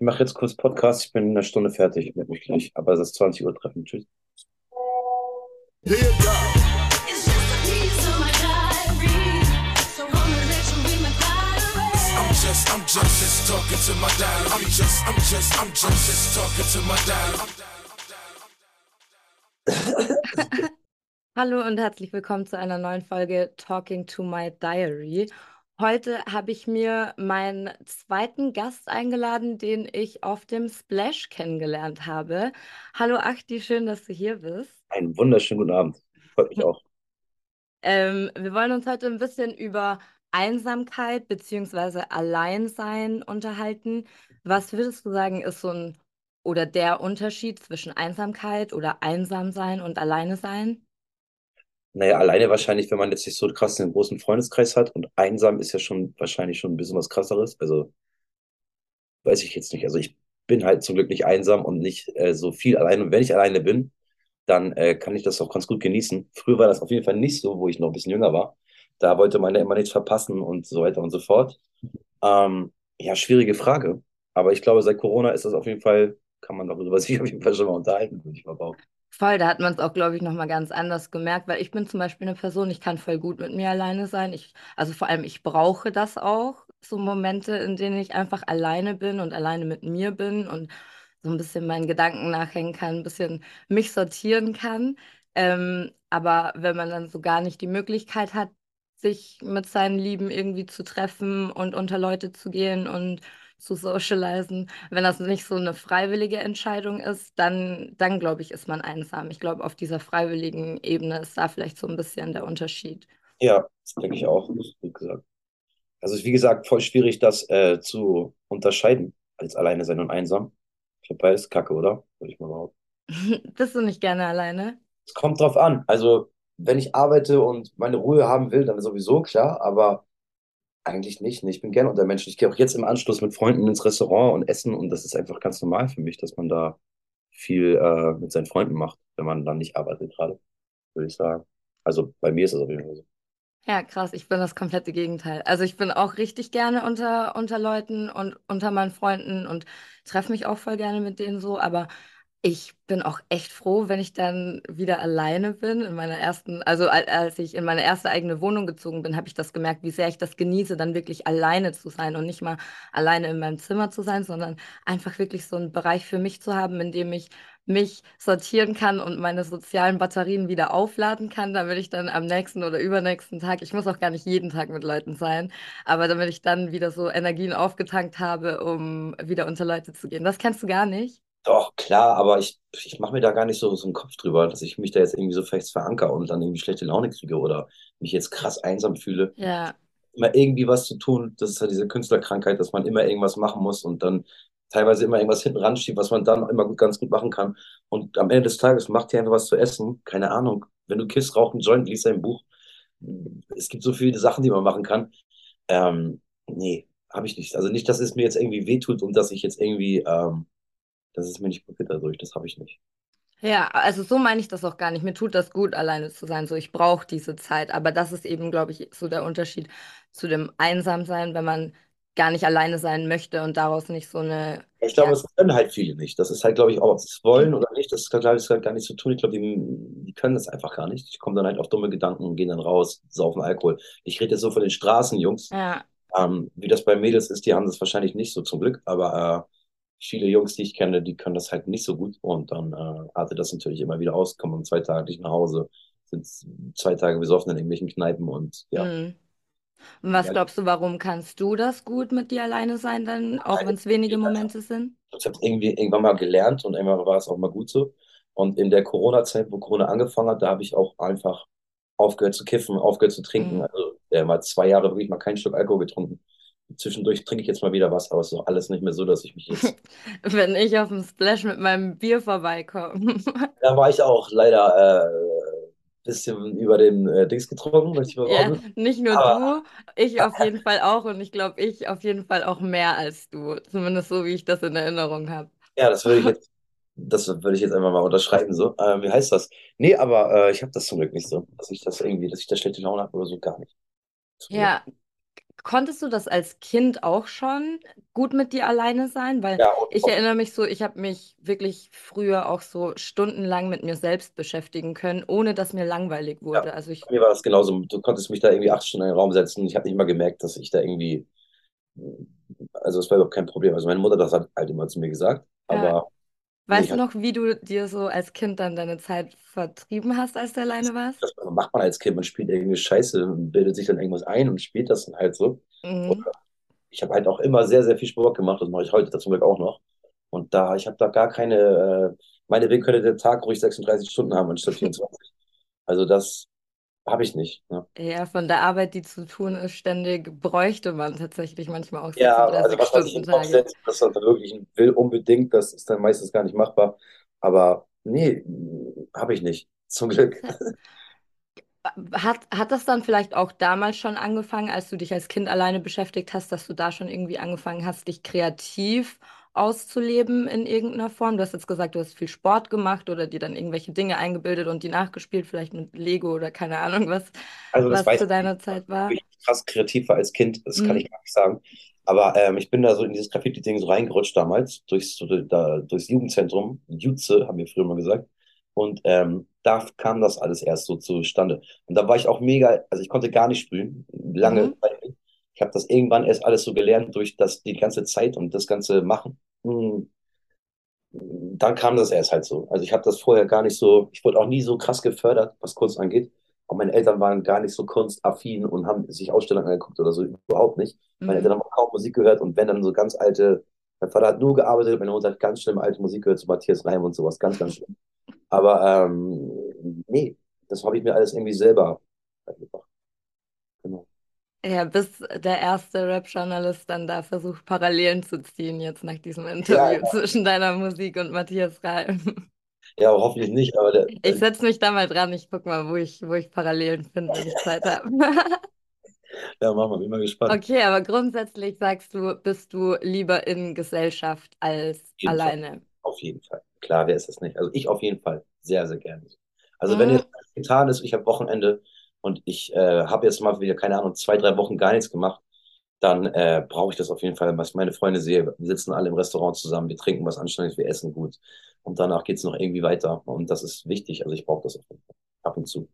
Ich mache jetzt kurz Podcast. Ich bin in einer Stunde fertig. Ich mich gleich. Aber es ist 20 Uhr treffen. Tschüss. It's just a piece of my diary. So I'ma let you read my diary. I'm just, I'm just, just talking to my dial. I'm just, I'm just, I'm just, just talking to my dial. Hallo und herzlich willkommen zu einer neuen Folge Talking to My Diary. Heute habe ich mir meinen zweiten Gast eingeladen, den ich auf dem Splash kennengelernt habe. Hallo Achti, schön, dass du hier bist. Einen wunderschönen guten Abend. Freut mich auch. Ähm, wir wollen uns heute ein bisschen über Einsamkeit bzw. Alleinsein unterhalten. Was würdest du sagen, ist so ein oder der Unterschied zwischen Einsamkeit oder Einsamsein und Alleine sein? Naja, alleine wahrscheinlich, wenn man jetzt nicht so krass einen großen Freundeskreis hat und einsam ist ja schon wahrscheinlich schon ein bisschen was krasseres. Also weiß ich jetzt nicht. Also ich bin halt zum Glück nicht einsam und nicht äh, so viel alleine. Und wenn ich alleine bin, dann äh, kann ich das auch ganz gut genießen. Früher war das auf jeden Fall nicht so, wo ich noch ein bisschen jünger war. Da wollte man ja immer nichts verpassen und so weiter und so fort. Ähm, ja, schwierige Frage. Aber ich glaube, seit Corona ist das auf jeden Fall, kann man darüber sich auf jeden Fall schon mal unterhalten, würde ich mal behaupten. Voll, da hat man es auch, glaube ich, nochmal ganz anders gemerkt, weil ich bin zum Beispiel eine Person, ich kann voll gut mit mir alleine sein. Ich, also vor allem, ich brauche das auch, so Momente, in denen ich einfach alleine bin und alleine mit mir bin und so ein bisschen meinen Gedanken nachhängen kann, ein bisschen mich sortieren kann. Ähm, aber wenn man dann so gar nicht die Möglichkeit hat, sich mit seinen Lieben irgendwie zu treffen und unter Leute zu gehen und zu socialisen, wenn das nicht so eine freiwillige Entscheidung ist, dann, dann glaube ich, ist man einsam. Ich glaube, auf dieser freiwilligen Ebene ist da vielleicht so ein bisschen der Unterschied. Ja, das denke ich auch, gut gesagt. Also wie gesagt, voll schwierig, das äh, zu unterscheiden, als alleine sein und einsam. Ich glaube, beides Kacke, oder? Würde ich mal behaupten. Bist du nicht gerne alleine? Es kommt drauf an. Also, wenn ich arbeite und meine Ruhe haben will, dann sowieso klar, aber eigentlich nicht. Ich bin gerne unter Menschen. Ich gehe auch jetzt im Anschluss mit Freunden ins Restaurant und essen und das ist einfach ganz normal für mich, dass man da viel äh, mit seinen Freunden macht, wenn man dann nicht arbeitet gerade, würde ich sagen. Also bei mir ist das auf jeden Fall so. Ja, krass, ich bin das komplette Gegenteil. Also ich bin auch richtig gerne unter, unter Leuten und unter meinen Freunden und treffe mich auch voll gerne mit denen so, aber ich bin auch echt froh, wenn ich dann wieder alleine bin. In meiner ersten, also al- als ich in meine erste eigene Wohnung gezogen bin, habe ich das gemerkt, wie sehr ich das genieße, dann wirklich alleine zu sein und nicht mal alleine in meinem Zimmer zu sein, sondern einfach wirklich so einen Bereich für mich zu haben, in dem ich mich sortieren kann und meine sozialen Batterien wieder aufladen kann, damit ich dann am nächsten oder übernächsten Tag, ich muss auch gar nicht jeden Tag mit Leuten sein, aber damit ich dann wieder so Energien aufgetankt habe, um wieder unter Leute zu gehen. Das kennst du gar nicht? Doch, klar, aber ich, ich mache mir da gar nicht so, so einen Kopf drüber, dass ich mich da jetzt irgendwie so fest verankere und dann irgendwie schlechte Laune kriege oder mich jetzt krass einsam fühle. Ja. Immer irgendwie was zu tun, das ist halt diese Künstlerkrankheit, dass man immer irgendwas machen muss und dann teilweise immer irgendwas hinten ranschiebt, was man dann immer gut, ganz gut machen kann. Und am Ende des Tages macht dir einfach was zu essen, keine Ahnung. Wenn du kisst, rauch einen Joint, liest ein Buch. Es gibt so viele Sachen, die man machen kann. Ähm, nee, habe ich nicht. Also nicht, dass es mir jetzt irgendwie wehtut und dass ich jetzt irgendwie, ähm, dass es mir nicht gut geht dadurch. Das habe ich nicht. Ja, also so meine ich das auch gar nicht. Mir tut das gut, alleine zu sein. So, ich brauche diese Zeit. Aber das ist eben, glaube ich, so der Unterschied zu dem Einsamsein, wenn man gar nicht alleine sein möchte und daraus nicht so eine, Ich glaube, ja, das können halt viele nicht. Das ist halt, glaube ich, auch, ob sie es wollen oder nicht, das glaube ich, halt gar nicht zu tun. Ich glaube, die, die können das einfach gar nicht. Die kommen dann halt auf dumme Gedanken und gehen dann raus, saufen Alkohol. Ich rede jetzt so von den Straßenjungs. ja, Ähm, wie das bei Mädels ist, die haben das wahrscheinlich nicht so zum Glück, aber äh, viele Jungs, die ich kenne, die können das halt nicht so gut und dann äh, artet das natürlich immer wieder aus, kommen zwei Tage nicht nach Hause, sind zwei Tage besoffen in irgendwelchen Kneipen und ja. Und was Ja, glaubst du, warum kannst du das gut mit dir alleine sein, dann, auch wenn es wenige Momente sind? Ich habe es irgendwie irgendwann mal gelernt und irgendwann war es auch mal gut so. Und in der Corona-Zeit, wo Corona angefangen hat, da habe ich auch einfach aufgehört zu kiffen, aufgehört zu trinken. Mm. Also äh, mal zwei Jahre wirklich mal keinen Schluck Alkohol getrunken. Zwischendurch trinke ich jetzt mal wieder was, aber es ist doch alles nicht mehr so, dass ich mich jetzt. Wenn ich auf dem Splash mit meinem Bier vorbeikomme. Da war ich auch leider äh, bisschen über den äh, Dings getrunken, möchte ich mal Ja, nicht nur Aber du, ich auf jeden Fall auch und ich glaube, ich auf jeden Fall auch mehr als du. Zumindest so, wie ich das in Erinnerung habe. ja, das würde ich jetzt, das würde ich jetzt einfach mal unterschreiben, so. Ähm, wie heißt das? Nee, aber äh, ich habe das zum Glück nicht so, dass ich das irgendwie, dass ich da schlechte Laune habe oder so, gar nicht. Ja, konntest du das als Kind auch schon gut mit dir alleine sein? Weil Ja, und ich erinnere mich so, ich habe mich wirklich früher auch so stundenlang mit mir selbst beschäftigen können, ohne dass mir langweilig ja, wurde. Also ich, bei mir war das genauso. Du konntest mich da irgendwie acht Stunden in den Raum setzen. Ich habe nicht mal gemerkt, dass ich da irgendwie, also es war überhaupt kein Problem. Also meine Mutter das hat halt immer zu mir gesagt, ja, aber weißt du noch, wie du dir so als Kind dann deine Zeit vertrieben hast, als du alleine warst? das macht man als Kind, man spielt irgendwie Scheiße und bildet sich dann irgendwas ein und spielt das dann halt so. Mhm. ich habe halt auch immer sehr, sehr viel Sport gemacht. Das mache ich heute zum Glück auch noch. Und da, ich habe da gar keine, äh, meinetwegen könnte der Tag ruhig 36 Stunden haben anstatt 24. Also das habe ich nicht. Ne? Ja, von der Arbeit, die zu tun ist, ständig bräuchte man tatsächlich manchmal auch Ja, also was man sich in Kopf 36-Stunden-Tage. setzt, das verwirklichen will, unbedingt, das ist dann meistens gar nicht machbar. Aber nee, habe ich nicht. Zum Glück. Hat, hat das dann vielleicht auch damals schon angefangen, als du dich als Kind alleine beschäftigt hast, dass du da schon irgendwie angefangen hast, dich kreativ auszuleben in irgendeiner Form? Du hast jetzt gesagt, du hast viel Sport gemacht oder dir dann irgendwelche Dinge eingebildet und die nachgespielt, vielleicht mit Lego oder keine Ahnung, was, Also das was zu ich deiner nicht, Zeit ob war. ich krass kreativ war als Kind, das kann Mhm. ich gar nicht sagen. Aber ähm, ich bin da so in dieses Graffiti-Ding so reingerutscht damals, durchs, da, durchs Jugendzentrum, Jutze, haben wir früher mal gesagt. Und ähm, da kam das alles erst so zustande. Und da war ich auch mega, also ich konnte gar nicht sprühen, lange. Mhm. Ich habe das irgendwann erst alles so gelernt durch das, die ganze Zeit und das ganze Machen. Hm, dann kam das erst halt so. Also ich habe das vorher gar nicht so, ich wurde auch nie so krass gefördert, was Kunst angeht. Und meine Eltern waren gar nicht so kunstaffin und haben sich Ausstellungen angeguckt oder so, überhaupt nicht. Meine Eltern Mhm. haben auch kaum Musik gehört und wenn dann so ganz alte, mein Vater hat nur gearbeitet, meine Mutter hat ganz schlimm alte Musik gehört, so Matthias Reim und sowas, ganz, ganz schlimm. Aber ähm, nee, das habe ich mir alles irgendwie selber beigebracht. Ja, bis der erste Rap-Journalist dann da versucht, Parallelen zu ziehen, jetzt nach diesem Interview ja, zwischen deiner Musik und Matthias Reim. ja, hoffentlich nicht, aber der, Ich setze mich da mal dran, ich guck mal, wo ich, wo ich Parallelen finde, wenn ich Zeit habe. ja, machen wir, bin mal gespannt. Okay, aber grundsätzlich sagst du, bist du lieber in Gesellschaft als Auf Fall. alleine. Auf jeden Fall. Klar, wer ist das nicht? Also ich auf jeden Fall. Sehr, sehr gerne. Also wenn Mhm. jetzt getan ist, ich habe Wochenende und ich äh, habe jetzt mal wieder, keine Ahnung, zwei, drei Wochen gar nichts gemacht, dann äh, brauche ich das auf jeden Fall, was ich meine Freunde sehe. Wir sitzen alle im Restaurant zusammen, wir trinken was Anständiges, wir essen gut. Und danach geht es noch irgendwie weiter. Und das ist wichtig. Also ich brauche das auf jeden Fall. Ab und zu.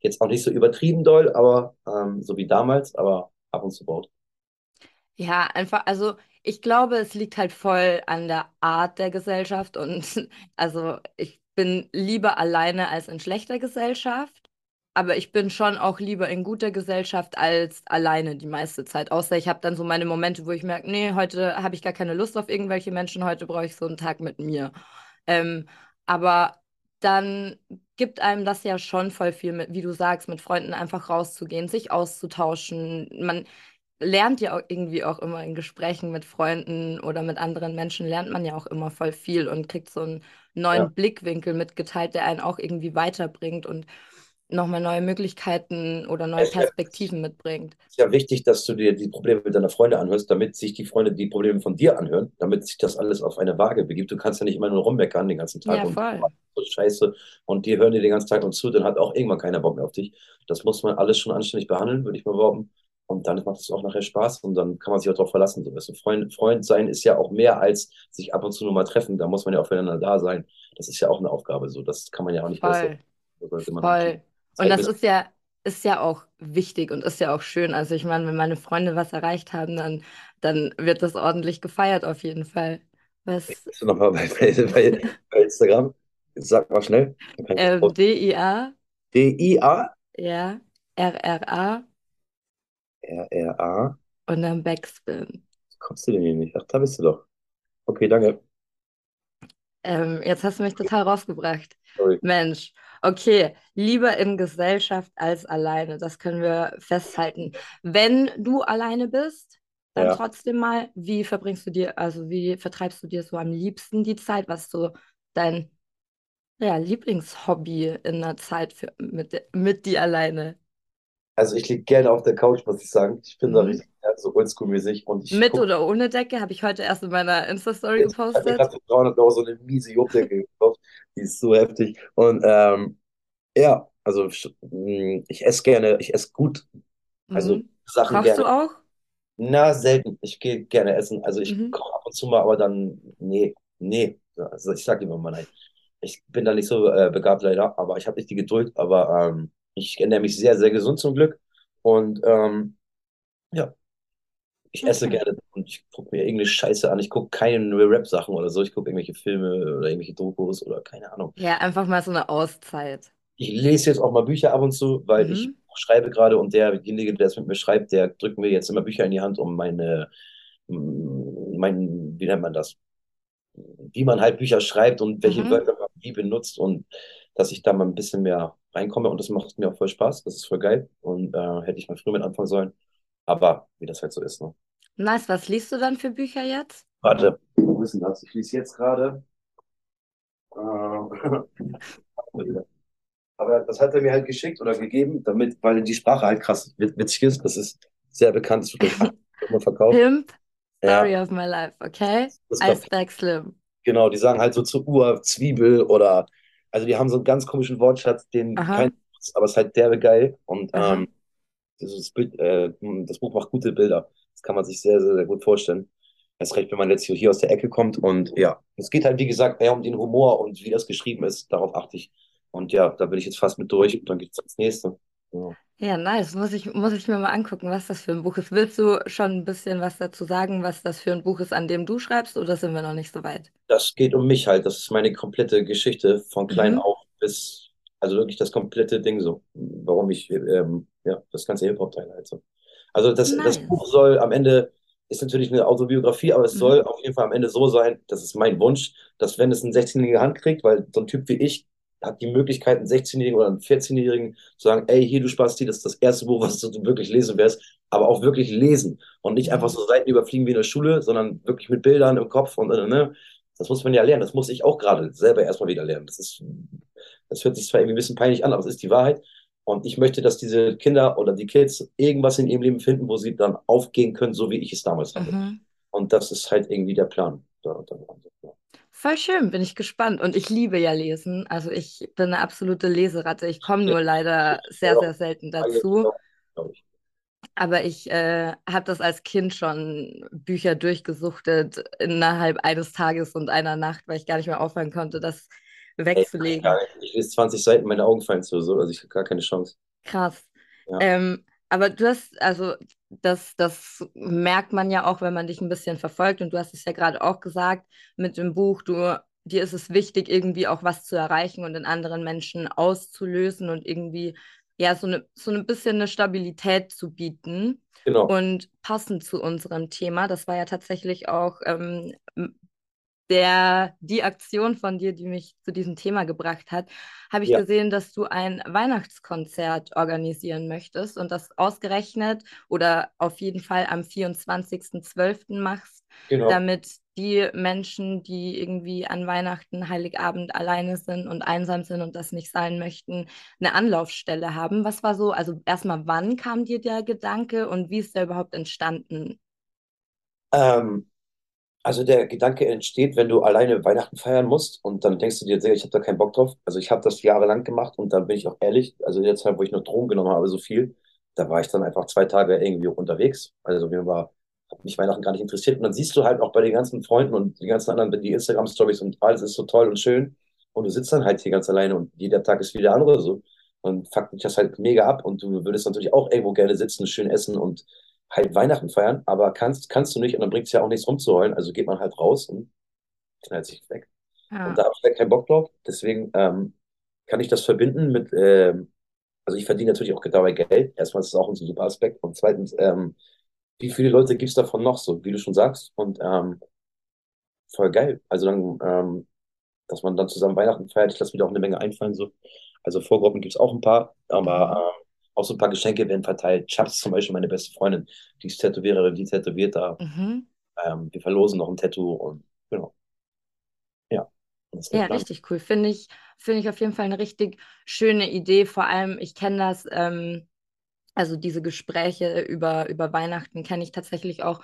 Jetzt auch nicht so übertrieben doll, aber ähm, so wie damals, aber ab und zu braucht. Ja, einfach, also ich glaube, es liegt halt voll an der Art der Gesellschaft und also ich bin lieber alleine als in schlechter Gesellschaft, aber ich bin schon auch lieber in guter Gesellschaft als alleine die meiste Zeit. Außer ich habe dann so meine Momente, wo ich merke, nee, heute habe ich gar keine Lust auf irgendwelche Menschen, heute brauche ich so einen Tag mit mir. Ähm, aber dann gibt einem das ja schon voll viel mit, wie du sagst, mit Freunden einfach rauszugehen, sich auszutauschen. Man lernt ja auch irgendwie auch immer in Gesprächen mit Freunden oder mit anderen Menschen, lernt man ja auch immer voll viel und kriegt so einen Ja. neuen Blickwinkel mitgeteilt, der einen auch irgendwie weiterbringt und nochmal neue Möglichkeiten oder neue Es ja, Perspektiven mitbringt. ist ja wichtig, dass du dir die Probleme mit deiner Freunde anhörst, damit sich die Freunde die Probleme von dir anhören, damit sich das alles auf eine Waage begibt. Du kannst ja nicht immer nur rummeckern den ganzen Tag Ja, und voll. so Scheiße und die hören dir den ganzen Tag und zu, dann hat auch irgendwann keiner Bock mehr auf dich. Das muss man alles schon anständig behandeln, würde ich mal behaupten. Und dann macht es auch nachher Spaß und dann kann man sich auch darauf verlassen. So, weißt du, Freund, Freund sein ist ja auch mehr als sich ab und zu nur mal treffen. Da muss man ja auch füreinander da sein. Das ist ja auch eine Aufgabe. So, das kann man ja auch nicht besser. Voll, die voll. Und das ist ja, ist ja auch wichtig und ist ja auch schön. Also ich meine, wenn meine Freunde was erreicht haben, dann, dann wird das ordentlich gefeiert auf jeden Fall. Was, Bist du nochmal bei, bei, bei, Instagram? Sag mal schnell. Ähm, D-I-A, D-I-A? ja, R-R-A R-R-A? und dann Backspin. Kommst du denn hier nicht? Ach, da bist du doch. Okay, danke. Ähm, jetzt hast du mich total rausgebracht. Sorry. Mensch, okay, lieber in Gesellschaft als alleine, das können wir festhalten. Wenn du alleine bist, dann Ja. trotzdem mal, wie verbringst du dir, also wie vertreibst du dir so am liebsten die Zeit? Was ist so dein, ja, Lieblingshobby in der Zeit für, mit, mit dir alleine? Also ich liege gerne auf der Couch, muss ich sagen. Ich bin da Mhm. richtig ja, so oldschool-mäßig ich Mit gucke oder ohne Decke, habe ich heute erst in meiner Insta-Story ich gepostet. gerade für 300 Euro so eine miese Jobdecke gekauft. Die ist so heftig. Und ähm, ja, also mh, ich esse gerne, ich esse gut, also Mhm. Sachen Kochst du gerne. auch? Na, selten. Ich gehe gerne essen. Also ich Mhm. koche ab und zu mal, aber dann, nee, nee. Also ich sage immer mal nein. Ich bin da nicht so äh, begabt leider, aber ich habe nicht die Geduld. Aber ähm, ich ernähre mich sehr, sehr gesund zum Glück. Und ähm, ja, ich esse Okay. gerne und ich gucke mir irgendeine Scheiße an. Ich gucke keine Rap-Sachen oder so. Ich gucke irgendwelche Filme oder irgendwelche Dokus oder keine Ahnung. Ja, einfach mal so eine Auszeit. Ich lese jetzt auch mal Bücher ab und zu, weil ich Mhm. schreibe gerade und derjenige, der es mit mir schreibt, der drückt mir jetzt immer Bücher in die Hand, um meine, mein, wie nennt man das? Wie man halt Bücher schreibt und welche Mhm. Wörter man wie benutzt und dass ich da mal ein bisschen mehr reinkomme und das macht mir auch voll Spaß. Das ist voll geil und äh, hätte ich mal früher mit anfangen sollen. Aber wie das halt so ist, ne? Nice. Was liest du dann für Bücher jetzt? Warte, wo ist denn das? Ich lese jetzt gerade. Äh, Aber das hat er mir halt geschickt oder gegeben, damit, weil die Sprache halt krass wit- witzig ist. Das ist sehr bekannt, das wird durch 80 Euro verkauft. Pimp, Ja, Story of My Life, okay? Iceberg Slim. Genau, die sagen halt so zur Uhr Zwiebel oder, also die haben so einen ganz komischen Wortschatz, den Aha, kein, aber es ist halt derbe geil. Und ähm, dieses Bild, äh, das Buch macht gute Bilder. Das kann man sich sehr, sehr, sehr gut vorstellen. Erst recht, wenn man jetzt hier aus der Ecke kommt. Und ja, es geht halt, wie gesagt, eher um den Humor und wie das geschrieben ist. Darauf achte ich. Und ja, da bin ich jetzt fast mit durch und dann geht's ans nächste. Ja. Ja, nice. Muss ich, muss ich mir mal angucken, was das für ein Buch ist. Willst du schon ein bisschen was dazu sagen, was das für ein Buch ist, an dem du schreibst, oder sind wir noch nicht so weit? Das geht um mich halt. Das ist meine komplette Geschichte von klein Mhm. auf bis, also wirklich das komplette Ding so. Warum ich, ähm, ja, das ganze Hip-Hop-Teil halt so. Also das, das Nice. Buch soll am Ende, ist natürlich eine Autobiografie, aber es Mhm. soll auf jeden Fall am Ende so sein, das ist mein Wunsch, dass wenn es ein 16-Jähriger in die Hand kriegt, weil so ein Typ wie ich hat die Möglichkeit, einen 16-Jährigen oder einen 14-Jährigen zu sagen, ey, hier, du Spasti, das ist das erste Buch, was du wirklich lesen wirst, aber auch wirklich lesen und nicht einfach Mhm. so Seiten überfliegen wie in der Schule, sondern wirklich mit Bildern im Kopf und, äh, ne, das muss man ja lernen. Das muss ich auch gerade selber erstmal wieder lernen. Das ist, das hört sich zwar irgendwie ein bisschen peinlich an, aber es ist die Wahrheit. Und ich möchte, dass diese Kinder oder die Kids irgendwas in ihrem Leben finden, wo sie dann aufgehen können, so wie ich es damals hatte. Mhm. Und das ist halt irgendwie der Plan. Voll schön, bin ich gespannt. Und ich liebe ja Lesen. Also ich bin eine absolute Leseratte. Ich komme nur leider sehr, sehr selten dazu. Ich. Aber ich äh, habe das als Kind schon Bücher durchgesuchtet innerhalb eines Tages und einer Nacht, weil ich gar nicht mehr aufhören konnte, das wegzulegen. nicht. Ich lese 20 Seiten, meine Augen fallen zu, so, also ich habe gar keine Chance. Krass. Ja. Ähm, aber du hast, also das, das merkt man ja auch, wenn man dich ein bisschen verfolgt. Und du hast es ja gerade auch gesagt mit dem Buch, du, dir ist es wichtig, irgendwie auch was zu erreichen und in anderen Menschen auszulösen und irgendwie ja so eine, so ein bisschen eine Stabilität zu bieten. Genau. Und passend zu unserem Thema, das war ja tatsächlich auch ähm, der, die Aktion von dir, die mich zu diesem Thema gebracht hat, habe ich Ja. gesehen, dass du ein Weihnachtskonzert organisieren möchtest und das ausgerechnet oder auf jeden Fall am 24.12. machst, Genau. damit die Menschen, die irgendwie an Weihnachten, Heiligabend alleine sind und einsam sind und das nicht sein möchten, eine Anlaufstelle haben. Was war so, also erstmal, wann kam dir der Gedanke und wie ist der überhaupt entstanden? Ähm, also der Gedanke entsteht, wenn du alleine Weihnachten feiern musst und dann denkst du dir, ich habe da keinen Bock drauf. Also ich habe das jahrelang gemacht und dann bin ich auch ehrlich, also in der Zeit, wo ich noch Drogen genommen habe, so viel, da war ich dann einfach zwei Tage irgendwie unterwegs. Also mir war, hat mich Weihnachten gar nicht interessiert. Und dann siehst du halt auch bei den ganzen Freunden und den ganzen anderen, die Instagram-Stories und alles ist so toll und schön. Und du sitzt dann halt hier ganz alleine und jeder Tag ist wie der andere so. Und fuckt dich das halt mega ab und du würdest natürlich auch irgendwo gerne sitzen, schön essen und halt Weihnachten feiern, aber kannst, kannst du nicht und dann bringt es ja auch nichts rumzuheulen. Also geht man halt raus und knallt sich weg. Und Ja. da habe ich halt keinen Bock drauf. Deswegen ähm, kann ich das verbinden mit, ähm, also ich verdiene natürlich auch dabei Geld. Erstmal ist es auch ein super Aspekt. Und zweitens, ähm, wie viele Leute gibt es davon noch so, wie du schon sagst? Und ähm, voll geil. Also dann, ähm, dass man dann zusammen Weihnachten feiert, ich lasse mir da auch eine Menge einfallen. So. Also Vorgruppen gibt es auch ein paar, aber ähm, auch so ein paar Geschenke werden verteilt. Chaps zum Beispiel, meine beste Freundin, die ist Tätowiererin, die tätowiert da. Mhm. Ähm, wir verlosen noch ein Tattoo und genau. Ja, Ja, Plan. richtig cool. Finde ich, finde ich auf jeden Fall eine richtig schöne Idee. Vor allem, ich kenne das, ähm, also diese Gespräche über, über Weihnachten kenne ich tatsächlich auch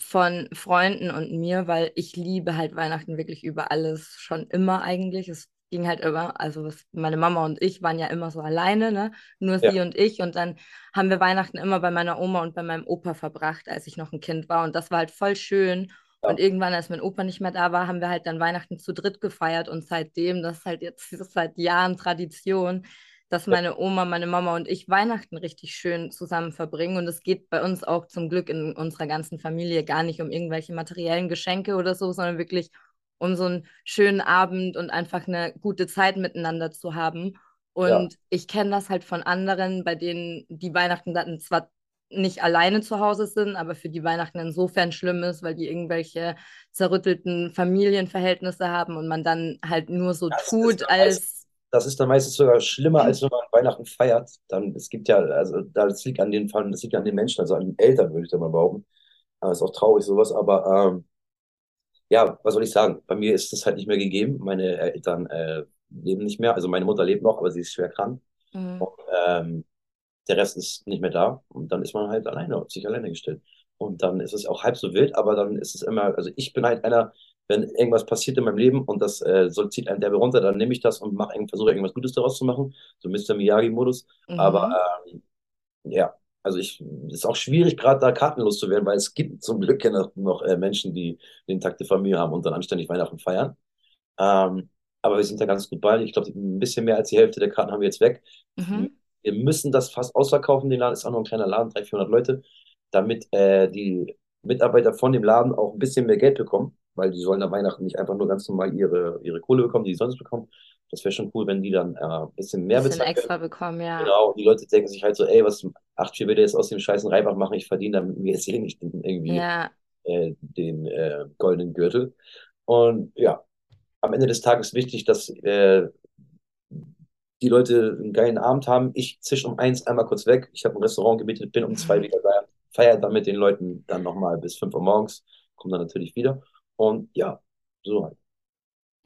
von Freunden und mir, weil ich liebe halt Weihnachten wirklich über alles schon immer eigentlich. Es ging halt immer, also es, meine Mama und ich waren ja immer so alleine, ne? Nur Ja, sie und ich. Und dann haben wir Weihnachten immer bei meiner Oma und bei meinem Opa verbracht, als ich noch ein Kind war. Und das war halt voll schön. ja, Und irgendwann, als mein Opa nicht mehr da war, haben wir halt dann Weihnachten zu dritt gefeiert. Und seitdem, das ist halt jetzt das ist seit Jahren Tradition, dass ja, meine Oma, meine Mama und ich Weihnachten richtig schön zusammen verbringen. Und es geht bei uns auch zum Glück in unserer ganzen Familie gar nicht um irgendwelche materiellen Geschenke oder so, sondern wirklich um so einen schönen Abend und einfach eine gute Zeit miteinander zu haben. ja. Und ich kenne das halt von anderen, bei denen die Weihnachten dann zwar nicht alleine zu Hause sind, aber für die Weihnachten insofern schlimm ist, weil die irgendwelche zerrüttelten Familienverhältnisse haben und man dann halt nur so Das tut, als das ist dann meistens sogar schlimmer, als wenn man Weihnachten feiert. Dann, es gibt ja, also das liegt an den das liegt an den Menschen, also an den Eltern, würde ich da mal behaupten. Aber ist auch traurig, sowas, aber ähm, ja, was soll ich sagen? Bei mir ist das halt nicht mehr gegeben. Meine Eltern äh, leben nicht mehr. Also meine Mutter lebt noch, aber sie ist schwer krank. Mhm. Und, ähm, der Rest ist nicht mehr da. Und dann ist man halt alleine, auf sich alleine gestellt. Und dann ist es auch halb so wild, aber dann ist es immer, also ich bin halt einer, wenn irgendwas passiert in meinem Leben und das äh, so zieht einen derbe runter, dann nehme ich das und mache versuche irgendwas Gutes daraus zu machen. So Mr. Miyagi-Modus. Aber Mhm. ähm, ja, also ich, es ist auch schwierig, gerade da kartenlos zu werden, weil es gibt zum Glück ja noch, noch äh, Menschen, die eine intakte Familie haben und dann anständig Weihnachten feiern. Ähm, aber wir sind da ganz gut bei. Ich glaube, ein bisschen mehr als die Hälfte der Karten haben wir jetzt weg. Mhm. Wir müssen das fast ausverkaufen. Den Laden ist auch noch ein kleiner Laden, 300, 400 Leute, damit äh, die Mitarbeiter von dem Laden auch ein bisschen mehr Geld bekommen, weil die sollen an Weihnachten nicht einfach nur ganz normal ihre, ihre Kohle bekommen, die sie sonst bekommen. Das wäre schon cool, wenn die dann äh, ein bisschen mehr Bisschen bezahlen extra bekommen, ja. Genau, und die Leute denken sich halt so, ey, was acht, vier will der jetzt aus dem scheißen Reibach machen, ich verdiene damit mir jetzt eh nicht irgendwie Ja, äh, den äh, goldenen Gürtel. Und ja, am Ende des Tages ist wichtig, dass äh, die Leute einen geilen Abend haben. Ich zisch um eins einmal kurz weg. Ich habe ein Restaurant gemietet, bin um zwei wieder da, feiere dann mit den Leuten dann nochmal bis fünf Uhr morgens, komme dann natürlich wieder. Und ja, so halt.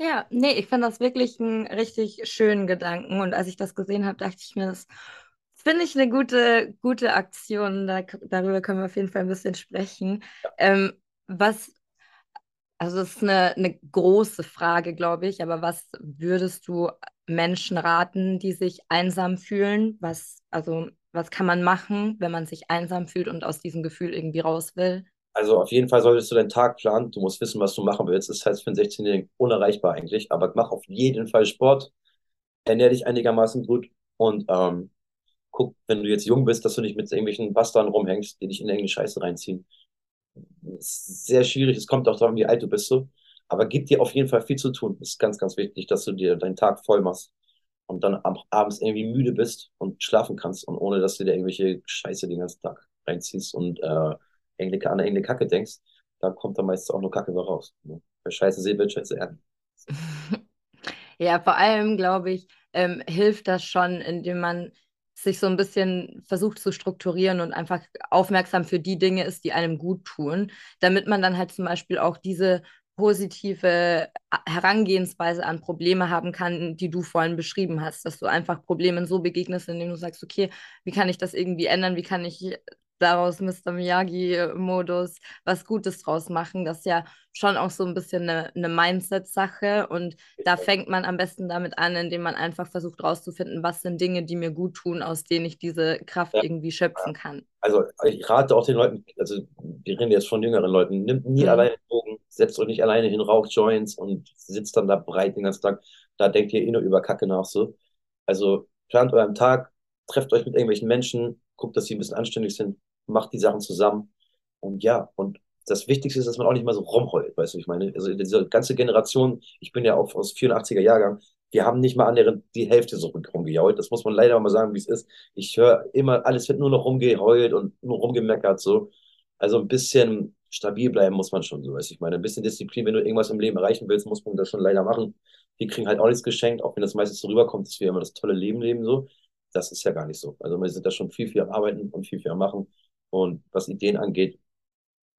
Ja, nee, ich finde das wirklich einen richtig schönen Gedanken. Und als ich das gesehen habe, dachte ich mir, das finde ich eine gute, gute Aktion. Da, darüber können wir auf jeden Fall ein bisschen sprechen. Ähm, was, also das ist eine, eine große Frage, glaube ich, aber was würdest du Menschen raten, die sich einsam fühlen? Was, also, was kann man machen, wenn man sich einsam fühlt und aus diesem Gefühl irgendwie raus will? Also auf jeden Fall solltest du deinen Tag planen. Du musst wissen, was du machen willst. Das heißt für einen 16-Jährigen unerreichbar eigentlich. Aber mach auf jeden Fall Sport, ernähr dich einigermaßen gut und ähm, guck, wenn du jetzt jung bist, dass du nicht mit irgendwelchen Bastarden rumhängst, die dich in irgendeine Scheiße reinziehen. ist sehr schwierig. Es kommt auch daran, wie alt du bist so. Aber gib dir auf jeden Fall viel zu tun. Ist ganz, ganz wichtig, dass du dir deinen Tag voll machst und dann ab, abends irgendwie müde bist und schlafen kannst und ohne, dass du dir irgendwelche Scheiße den ganzen Tag reinziehst und äh, irgendeine, an irgendeine Kacke denkst. Da kommt dann meistens auch nur Kacke raus. Ne? Wer Scheiße sehen will, Scheiße ernten. Ja, vor allem, glaube ich, ähm, hilft das schon, indem man sich so ein bisschen versucht zu strukturieren und einfach aufmerksam für die Dinge ist, die einem gut tun, damit man dann halt zum Beispiel auch diese positive Herangehensweise an Probleme haben kann, die du vorhin beschrieben hast, dass du einfach Problemen so begegnest, indem du sagst, okay, wie kann ich das irgendwie ändern, wie kann ich daraus Mr. Miyagi-Modus was Gutes draus machen. Das ist ja schon auch so ein bisschen eine, eine Mindset-Sache. Und da fängt man am besten damit an, indem man einfach versucht rauszufinden, was sind Dinge, die mir gut tun, aus denen ich diese Kraft Ja. irgendwie schöpfen kann. Also ich rate auch den Leuten, also wir reden jetzt von jüngeren Leuten, nimmt nie Mhm. alleine Drogen, setzt euch nicht alleine hin, raucht Joints und sitzt dann da breit den ganzen Tag. Da denkt ihr eh nur über Kacke nach so. Also plant euren Tag, trefft euch mit irgendwelchen Menschen, guckt, dass sie ein bisschen anständig sind, macht die Sachen zusammen. Und ja, und das Wichtigste ist, dass man auch nicht mal so rumheult, weißt du, ich meine, also diese ganze Generation, ich bin ja auch aus 84er Jahrgang, wir haben nicht mal annähernd die Hälfte so rumgejault. Das muss man leider mal sagen, wie es ist. Ich höre immer, alles wird nur noch rumgeheult und nur rumgemeckert, so. Also ein bisschen stabil bleiben muss man schon, so weiß ich meine. Ein bisschen Disziplin, wenn du irgendwas im Leben erreichen willst, muss man das schon leider machen. Die kriegen halt auch nichts geschenkt, auch wenn das meistens so rüberkommt, dass wir immer das tolle Leben leben, so. Das ist ja gar nicht so. Also wir sind da schon viel, viel am Arbeiten und viel, viel am Machen. Und was Ideen angeht,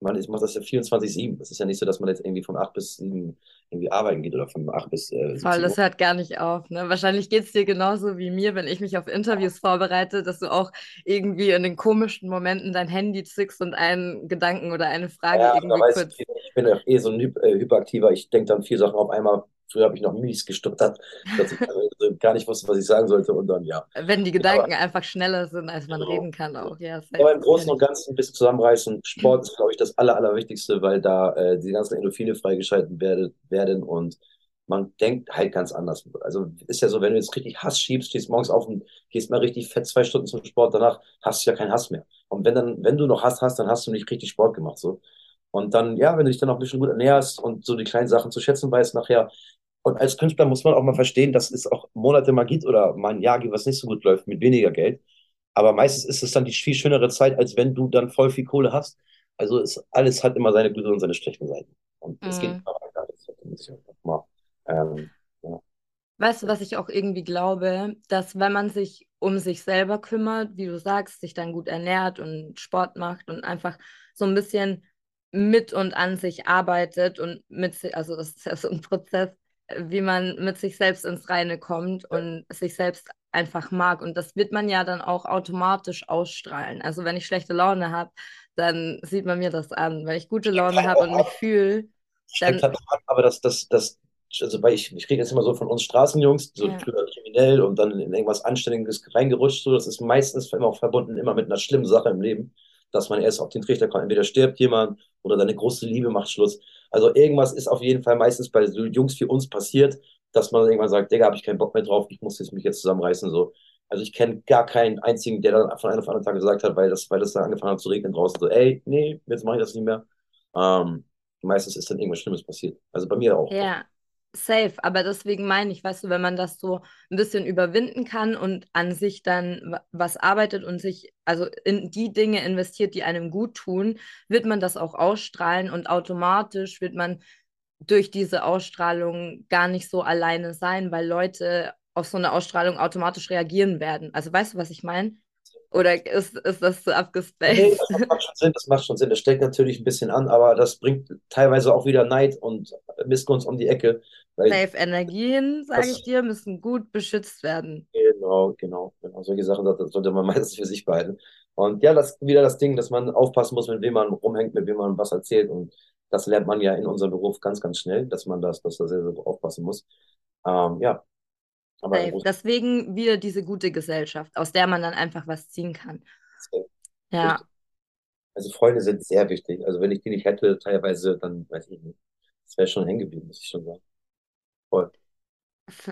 man ist, macht das ja 24-7. Das ist ja nicht so, dass man jetzt irgendwie von 8 bis 7 irgendwie arbeiten geht oder von 8 bis äh, Voll, 17 das hört gar nicht auf. Ne? Wahrscheinlich geht es dir genauso wie mir, wenn ich mich auf Interviews vorbereite, dass du auch irgendwie in den komischen Momenten dein Handy zückst und einen Gedanken oder eine Frage Ja, irgendwie kurz. ich, ich bin ja eh so ein Hy äh, Hyperaktiver. Ich denke dann vier Sachen auf einmal, früher habe ich noch mies gestottert, dass ich also gar nicht wusste, was ich sagen sollte. Und dann, ja. Wenn die Gedanken einfach schneller sind, als man Genau. reden kann auch. Ja, Aber im Großen und Ganzen ein bisschen zusammenreißen. Sport ist, glaube ich, das Aller, Allerwichtigste, weil da äh, die ganzen Endorphine freigeschaltet werde, werden und man denkt halt ganz anders. Also ist ja so, wenn du jetzt richtig Hass schiebst, stehst morgens auf und gehst mal richtig fett zwei Stunden zum Sport, danach hast du ja keinen Hass mehr. Und wenn dann, wenn du noch Hass hast, dann hast du nicht richtig Sport gemacht, so. Und dann, ja, wenn du dich dann auch ein bisschen gut ernährst und so die kleinen Sachen zu schätzen weißt nachher. Und als Künstler muss man auch mal verstehen, dass es auch Monate mal gibt oder mal ein Jahr gibt, was nicht so gut läuft, mit weniger Geld. Aber meistens ist es dann die viel schönere Zeit, als wenn du dann voll viel Kohle hast. Also ist, alles hat immer seine guten und seine schlechten Seiten. Und es geht Mhm. immer weiter. Mal, ähm, ja. Weißt du, was ich auch irgendwie glaube, dass wenn man sich um sich selber kümmert, wie du sagst, sich dann gut ernährt und Sport macht und einfach so ein bisschen mit und an sich arbeitet und mit, si- also das ist ja so ein Prozess, wie man mit sich selbst ins Reine kommt und sich selbst einfach mag. Und das wird man ja dann auch automatisch ausstrahlen. Also wenn ich schlechte Laune habe, dann sieht man mir das an. Wenn ich gute Laune habe und mich fühle, dann halt an, aber das, das, das, also weil ich, ich rede jetzt immer so von uns Straßenjungs, so Ja. kriminell und dann in irgendwas Anständiges reingerutscht, so, das ist meistens immer auch verbunden immer mit einer schlimmen Sache im Leben, dass man erst auf den Trichter kommt, entweder stirbt jemand oder deine große Liebe macht Schluss. Also irgendwas ist auf jeden Fall meistens bei so Jungs wie uns passiert, dass man irgendwann sagt, Digga, habe ich keinen Bock mehr drauf, ich muss jetzt mich jetzt zusammenreißen, so. Also ich kenne gar keinen einzigen, der dann von einem auf den anderen Tag gesagt hat, weil das, weil das dann angefangen hat zu regnen draußen, so, ey, nee, jetzt mache ich das nicht mehr. Ähm, meistens ist dann irgendwas Schlimmes passiert. Also bei mir auch. Ja, safe. Aber deswegen meine ich, weißt du, wenn man das so ein bisschen überwinden kann und an sich dann wa- was arbeitet und sich also in die Dinge investiert, die einem gut tun, wird man das auch ausstrahlen und automatisch wird man durch diese Ausstrahlung gar nicht so alleine sein, weil Leute auf so eine Ausstrahlung automatisch reagieren werden. Also weißt du, was ich meine? Oder ist, ist das zu Nee, abgespaced? das macht schon Sinn, das macht schon Sinn. Das steckt natürlich ein bisschen an, aber das bringt teilweise auch wieder Neid und Missgunst um die Ecke. Safe Energien, sage ich dir, müssen gut beschützt werden. genau, genau, genau. Solche Sachen sollte man meistens für sich behalten. Und ja, das ist wieder das Ding, dass man aufpassen muss, mit wem man rumhängt, mit wem man was erzählt. Und das lernt man ja in unserem Beruf ganz, ganz schnell, dass man das, dass da sehr, sehr aufpassen muss. Ähm, ja. Deswegen wieder diese gute Gesellschaft, aus der man dann einfach was ziehen kann. Ja, Also Freunde sind sehr wichtig. Also wenn ich die nicht hätte, teilweise, dann weiß ich nicht. Das wäre schon hängen geblieben, muss ich schon sagen. Voll.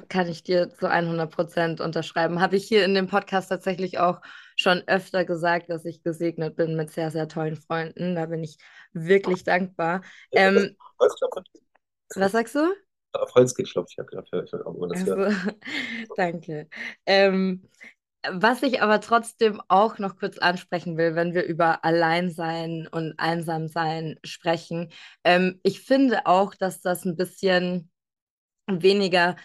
kann ich dir zu 100% unterschreiben. Habe ich hier in dem Podcast tatsächlich auch schon öfter gesagt, dass ich gesegnet bin mit sehr, sehr tollen Freunden. Da bin ich wirklich dankbar. Ähm, was sagst du? Auf Holz geklopft, ich habe gedacht, ich hab auch das gehört. Also, danke. Ähm, was ich aber trotzdem auch noch kurz ansprechen will, wenn wir über Alleinsein und Einsamsein sprechen, ähm, ich finde auch, dass das ein bisschen weniger,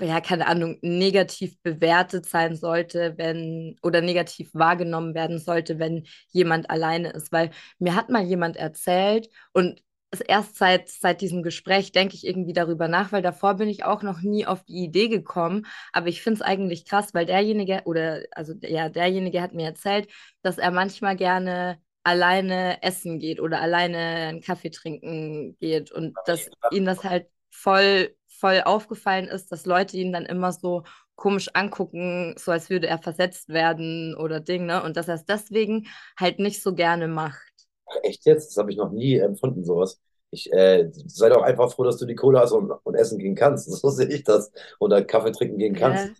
ja, keine Ahnung, negativ bewertet sein sollte, wenn, oder negativ wahrgenommen werden sollte, wenn jemand alleine ist. Weil mir hat mal jemand erzählt und erst seit, seit diesem Gespräch denke ich irgendwie darüber nach, weil davor bin ich auch noch nie auf die Idee gekommen. Aber ich finde es eigentlich krass, weil derjenige, oder also ja, derjenige hat mir erzählt, dass er manchmal gerne alleine essen geht oder alleine einen Kaffee trinken geht und dass ihm das halt voll, voll aufgefallen ist, dass Leute ihn dann immer so komisch angucken, so als würde er versetzt werden oder Ding, ne? Und dass er es deswegen halt nicht so gerne macht. Ach, echt jetzt? Das habe ich noch nie empfunden, sowas. Ich äh, sei doch einfach froh, dass du die Kohle hast und, und essen gehen kannst. So sehe ich das. Oder Kaffee trinken gehen kannst. Ja.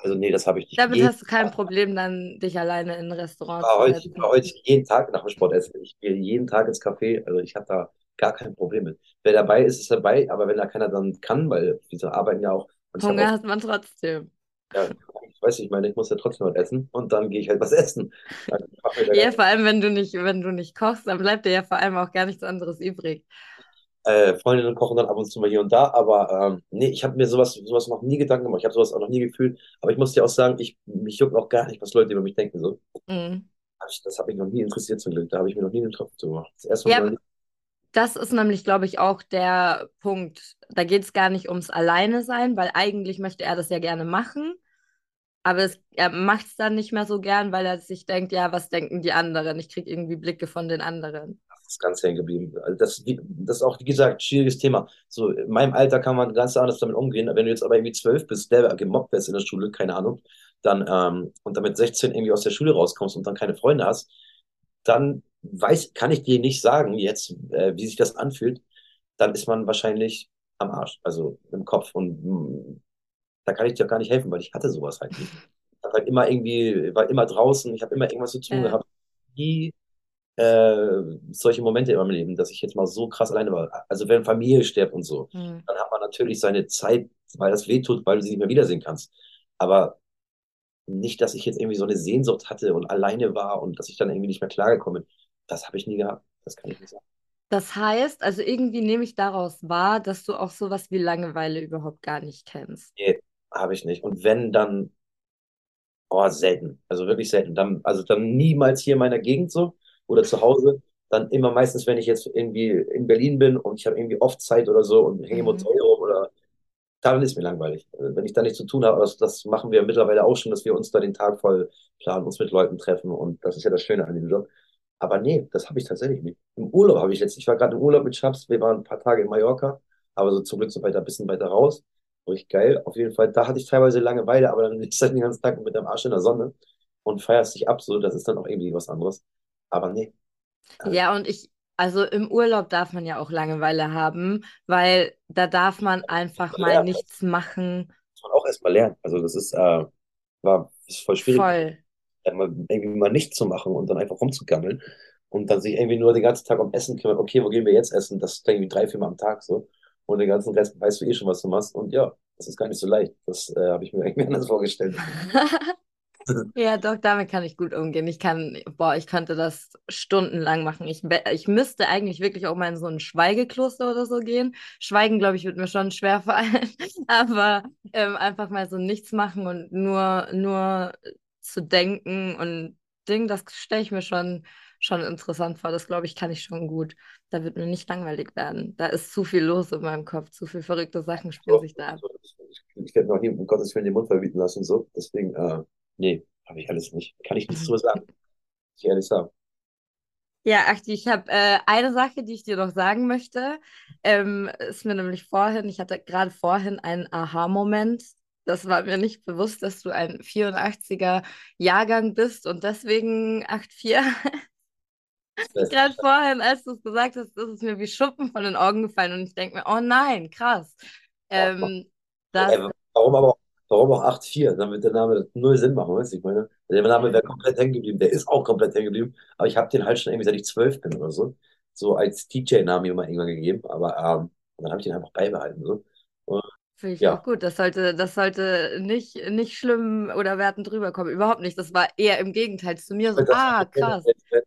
Also nee, das habe ich nicht. Damit hast du kein Problem, dann dich alleine in ein Restaurant war zu setzen. heute jeden Tag nach dem Sport essen. Ich gehe jeden Tag ins Café. Also ich habe da gar kein Problem mit. Wer dabei ist, ist dabei. Aber wenn da keiner dann kann, weil diese arbeiten ja auch. Hunger auch hat man trotzdem. Ja, ich weiß, ich meine, ich muss ja trotzdem was essen und dann gehe ich halt was essen. Ich Ja, vor allem, wenn du nicht, wenn du nicht kochst, dann bleibt dir ja vor allem auch gar nichts anderes übrig. äh, Freundinnen kochen dann ab und zu mal hier und da, aber ähm, nee, ich habe mir sowas, sowas noch nie Gedanken gemacht. Ich habe sowas auch noch nie gefühlt. Aber ich muss dir auch sagen, ich, mich juckt auch gar nicht, was Leute über mich denken. So. Mhm. Ich- Das hat mich noch nie interessiert zum Glück. Da habe ich mir noch nie einen Tropfen zu gemacht. Das erste Ja, Mal. Das ist nämlich, glaube ich, auch der Punkt. Da geht es gar nicht ums Alleine sein, weil eigentlich möchte er das ja gerne machen. Aber es, er macht es dann nicht mehr so gern, weil er sich denkt, ja, was denken die anderen? Ich kriege irgendwie Blicke von den anderen. ist ganz hängen geblieben. Also das, das ist auch, wie gesagt, ein schwieriges Thema. So, in meinem Alter kann man ganz anders damit umgehen. Wenn du jetzt aber irgendwie zwölf bist, der gemobbt wirst in der Schule, keine Ahnung, dann, ähm, und damit 16 irgendwie aus der Schule rauskommst und dann keine Freunde hast, dann weiß, kann ich dir nicht sagen jetzt, äh, wie sich das anfühlt. Dann ist man wahrscheinlich am Arsch, also im Kopf. Und mh, da kann ich dir gar nicht helfen, weil ich hatte sowas halt nicht. Ich hab halt immer irgendwie, war immer draußen, ich habe immer irgendwas zu tun gehabt. Nie äh, solche Momente in meinem Leben, dass ich jetzt mal so krass alleine war. Also wenn Familie stirbt und so, Hm. dann hat man natürlich seine Zeit, weil das wehtut, weil du sie nicht mehr wiedersehen kannst. Aber nicht, dass ich jetzt irgendwie so eine Sehnsucht hatte und alleine war und dass ich dann irgendwie nicht mehr klargekommen bin. Das habe ich nie gehabt. Das kann ich nicht sagen. Das heißt, also irgendwie nehme ich daraus wahr, dass du auch sowas wie Langeweile überhaupt gar nicht kennst. Nee, habe ich nicht. Und wenn, dann, oh, selten. Also wirklich selten. Dann, also dann niemals hier in meiner Gegend so oder zu Hause. Dann immer meistens, wenn ich jetzt irgendwie in Berlin bin und ich habe irgendwie oft Zeit oder so und hänge im Mhm. Hotel rum oder dann ist mir langweilig. Also Wenn ich da nichts zu tun habe, das, das machen wir mittlerweile auch schon, dass wir uns da den Tag voll planen, uns mit Leuten treffen und das ist ja das Schöne an dem Job. Aber nee, das habe ich tatsächlich nicht. Im Urlaub habe ich jetzt, ich war gerade im Urlaub mit Schabs, wir waren ein paar Tage in Mallorca, aber so zum Glück so weiter, ein bisschen weiter raus. Richtig geil, auf jeden Fall. Da hatte ich teilweise Langeweile, aber dann ist halt den ganzen Tag mit dem Arsch in der Sonne und feierst dich ab, so, das ist dann auch irgendwie was anderes. Aber nee, Ja, und ich, also im Urlaub darf man ja auch Langeweile haben, weil da darf man einfach mal Ja. nichts machen. muss man auch erstmal lernen. Also das ist, äh, war, ist voll schwierig. Voll. Mal, irgendwie mal nichts zu machen und dann einfach rumzugammeln und dann sich irgendwie nur den ganzen Tag um Essen kümmern. Okay, wo gehen wir jetzt essen? Das ist irgendwie drei, vier Mal am Tag so. Und den ganzen Rest weißt du eh schon, was du machst. Und ja, das ist gar nicht so leicht. Das äh, habe ich mir irgendwie anders vorgestellt. Ja, doch, damit kann ich gut umgehen. Ich kann, boah, ich könnte das stundenlang machen. Ich, ich müsste eigentlich wirklich auch mal in so ein Schweigekloster oder so gehen. Schweigen, glaube ich, wird mir schon schwer fallen. Aber ähm, einfach mal so nichts machen und nur, nur zu denken und Ding, das stelle ich mir schon, schon interessant vor. Das, glaube ich, kann ich schon gut. Da wird mir nicht langweilig werden. Da ist zu viel los in meinem Kopf. Zu viele verrückte Sachen spielen sich da ab. Ich, ich werde noch nie um Gottes Willen den Mund verbieten lassen und so. Deswegen, äh, nee, habe ich alles nicht. Kann ich nichts drüber sagen. Ich ehrlich sagen. Ja, Achti, ich habe äh, eine Sache, die ich dir noch sagen möchte. Ähm, ist mir nämlich vorhin, ich hatte gerade vorhin einen Aha-Moment. Das war mir nicht bewusst, dass du ein 84er Jahrgang bist und deswegen 84. Das Gerade vorhin, als du es gesagt hast, ist es mir wie Schuppen von den Augen gefallen und ich denke mir, oh nein, krass. Ähm, das, Ey, warum aber auch, warum auch 8-4? Dann wird der Name null Sinn machen, weißt du? Ich meine, der Name wäre komplett hängen geblieben. Der ist auch komplett hängen geblieben. Aber ich habe den halt schon irgendwie, seit ich zwölf bin oder so, so als DJ-Name mal irgendwann gegeben. Aber ähm, dann habe ich den einfach beibehalten. So. Und, Finde ich Ja. auch gut. Das sollte, das sollte nicht, nicht schlimm oder wertend rüberkommen. Überhaupt nicht. Das war eher im Gegenteil zu mir so, das ah, krass.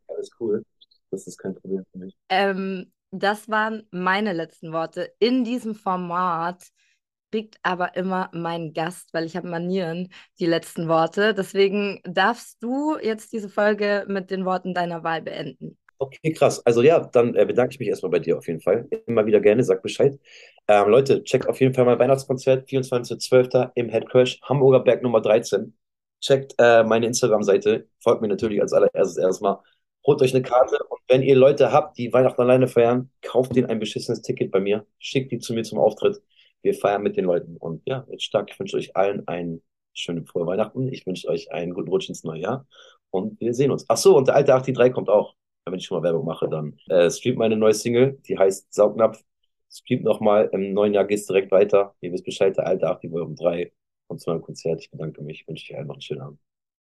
Alles cool. Das ist kein Problem für mich. Ähm, das waren meine letzten Worte. In diesem Format kriegt aber immer mein Gast, weil ich habe Manieren, die letzten Worte. Deswegen darfst du jetzt diese Folge mit den Worten deiner Wahl beenden. Okay, krass. Also ja, dann äh, bedanke ich mich erstmal bei dir auf jeden Fall. Immer wieder gerne, sag Bescheid. Ähm, Leute, checkt auf jeden Fall mein Weihnachtskonzert, 24.12. im Headcrash, Hamburger Berg Nummer 13. Checkt äh, meine Instagram-Seite, folgt mir natürlich als allererstes erstmal. Holt euch eine Karte und wenn ihr Leute habt, die Weihnachten alleine feiern, kauft denen ein beschissenes Ticket bei mir, schickt die zu mir zum Auftritt. Wir feiern mit den Leuten. Und ja, jetzt stark. Ich wünsche euch allen ein schöne frohe Weihnachten. Ich wünsche euch einen guten Rutsch ins neue Jahr. Und wir sehen uns. Ach so, und der alte 83 kommt auch. Wenn ich schon mal Werbung mache, dann äh, streamt meine neue Single, die heißt Saugnapf. Streamt nochmal. Im neuen Jahr geht's direkt weiter. Ihr wisst Bescheid, der alte 80 Euro um drei. Und zu meinem Konzert. Ich bedanke mich. Wünsche euch allen noch einen schönen Abend.